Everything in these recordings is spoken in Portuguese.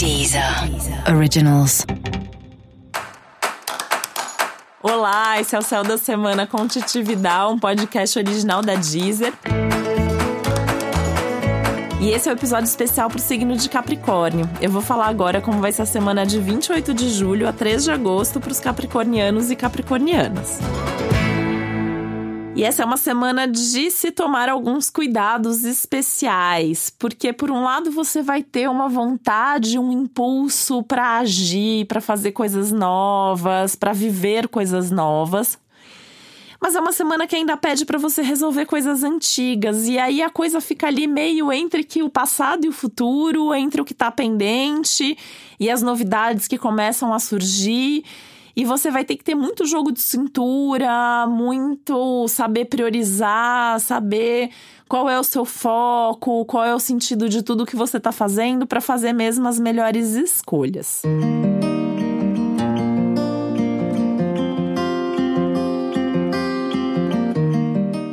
Deezer Originals. Olá, esse é o Céu da Semana com um podcast original da Deezer. E esse é o um episódio especial para o signo de Capricórnio. Eu vou falar agora como vai ser a semana de 28 de julho a 3 de agosto para os capricornianos e capricornianas. E essa é uma semana de se tomar alguns cuidados especiais, porque por um lado você vai ter uma vontade, um impulso para agir, para fazer coisas novas, para viver coisas novas. Mas é uma semana que ainda pede para você resolver coisas antigas, e aí a coisa fica ali meio entre que o passado e o futuro, entre o que está pendente e as novidades que começam a surgir. E você vai ter que ter muito jogo de cintura, muito saber priorizar, saber qual é o seu foco, qual é o sentido de tudo que você está fazendo para fazer mesmo as melhores escolhas. Música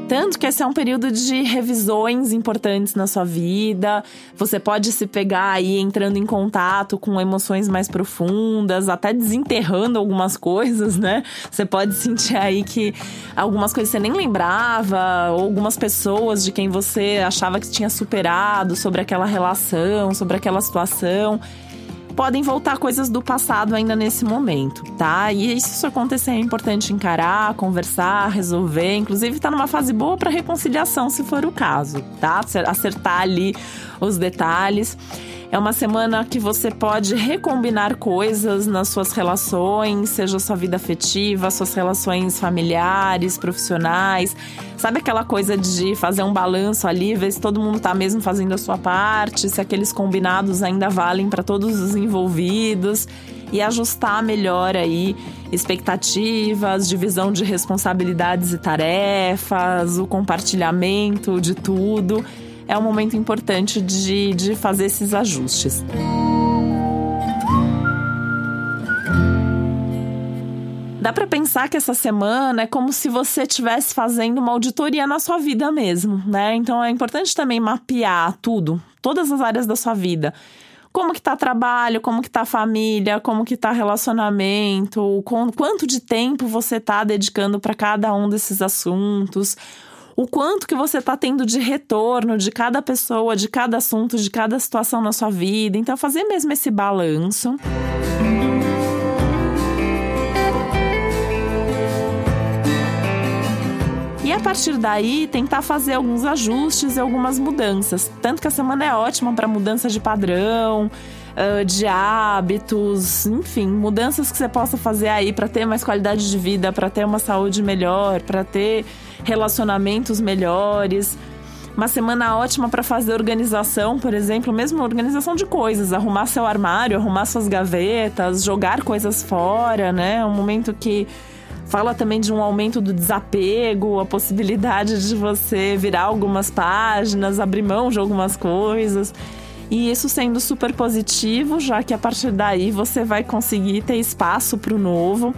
Tanto que esse é um período de revisões importantes na sua vida. Você pode se pegar aí entrando em contato com emoções mais profundas, até desenterrando algumas coisas, né? Você pode sentir aí que algumas coisas você nem lembrava, ou algumas pessoas de quem você achava que tinha superado sobre aquela relação, sobre aquela situação podem voltar coisas do passado ainda nesse momento, tá? E se isso acontecer é importante encarar, conversar, resolver, inclusive tá numa fase boa para reconciliação, se for o caso, tá? Acertar ali os detalhes. É uma semana que você pode recombinar coisas nas suas relações, seja sua vida afetiva, suas relações familiares, profissionais. Sabe aquela coisa de fazer um balanço ali, ver se todo mundo tá mesmo fazendo a sua parte, se aqueles combinados ainda valem para todos os envolvidos e ajustar melhor aí expectativas, divisão de responsabilidades e tarefas, o compartilhamento de tudo é um momento importante de, de fazer esses ajustes. Dá para pensar que essa semana é como se você estivesse fazendo uma auditoria na sua vida mesmo, né? Então é importante também mapear tudo, todas as áreas da sua vida. Como que tá trabalho, como que tá família, como que tá relacionamento, com, quanto de tempo você tá dedicando para cada um desses assuntos, o quanto que você está tendo de retorno de cada pessoa, de cada assunto, de cada situação na sua vida. Então, fazer mesmo esse balanço. E a partir daí, tentar fazer alguns ajustes e algumas mudanças. Tanto que a semana é ótima para mudança de padrão, de hábitos, enfim, mudanças que você possa fazer aí para ter mais qualidade de vida, para ter uma saúde melhor, para ter relacionamentos melhores. Uma semana ótima para fazer organização, por exemplo, mesmo organização de coisas, arrumar seu armário, arrumar suas gavetas, jogar coisas fora, né? Um momento que fala também de um aumento do desapego, a possibilidade de você virar algumas páginas, abrir mão de algumas coisas. E isso sendo super positivo, já que a partir daí você vai conseguir ter espaço para o novo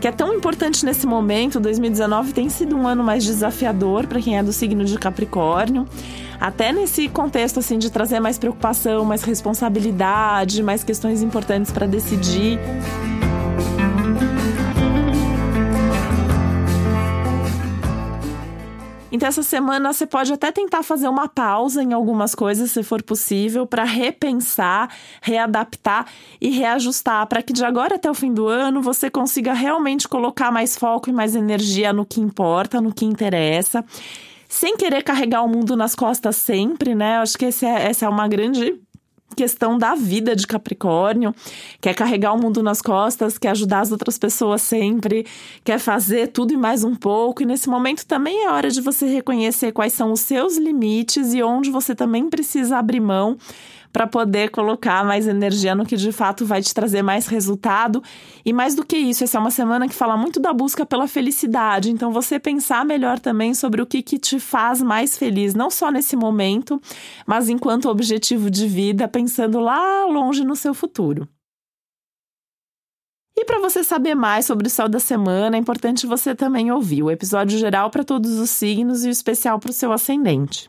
que é tão importante nesse momento. 2019 tem sido um ano mais desafiador para quem é do signo de Capricórnio. Até nesse contexto assim de trazer mais preocupação, mais responsabilidade, mais questões importantes para decidir. Então, essa semana você pode até tentar fazer uma pausa em algumas coisas, se for possível, para repensar, readaptar e reajustar, para que de agora até o fim do ano você consiga realmente colocar mais foco e mais energia no que importa, no que interessa sem querer carregar o mundo nas costas sempre, né? Acho que é, essa é uma grande questão da vida de Capricórnio, quer carregar o mundo nas costas, quer ajudar as outras pessoas sempre, quer fazer tudo e mais um pouco. E nesse momento também é hora de você reconhecer quais são os seus limites e onde você também precisa abrir mão para poder colocar mais energia no que de fato vai te trazer mais resultado. E mais do que isso, essa é uma semana que fala muito da busca pela felicidade. Então, você pensar melhor também sobre o que, que te faz mais feliz, não só nesse momento, mas enquanto objetivo de vida, pensando lá longe no seu futuro. E para você saber mais sobre o céu da semana, é importante você também ouvir o episódio geral para todos os signos e o especial para o seu ascendente.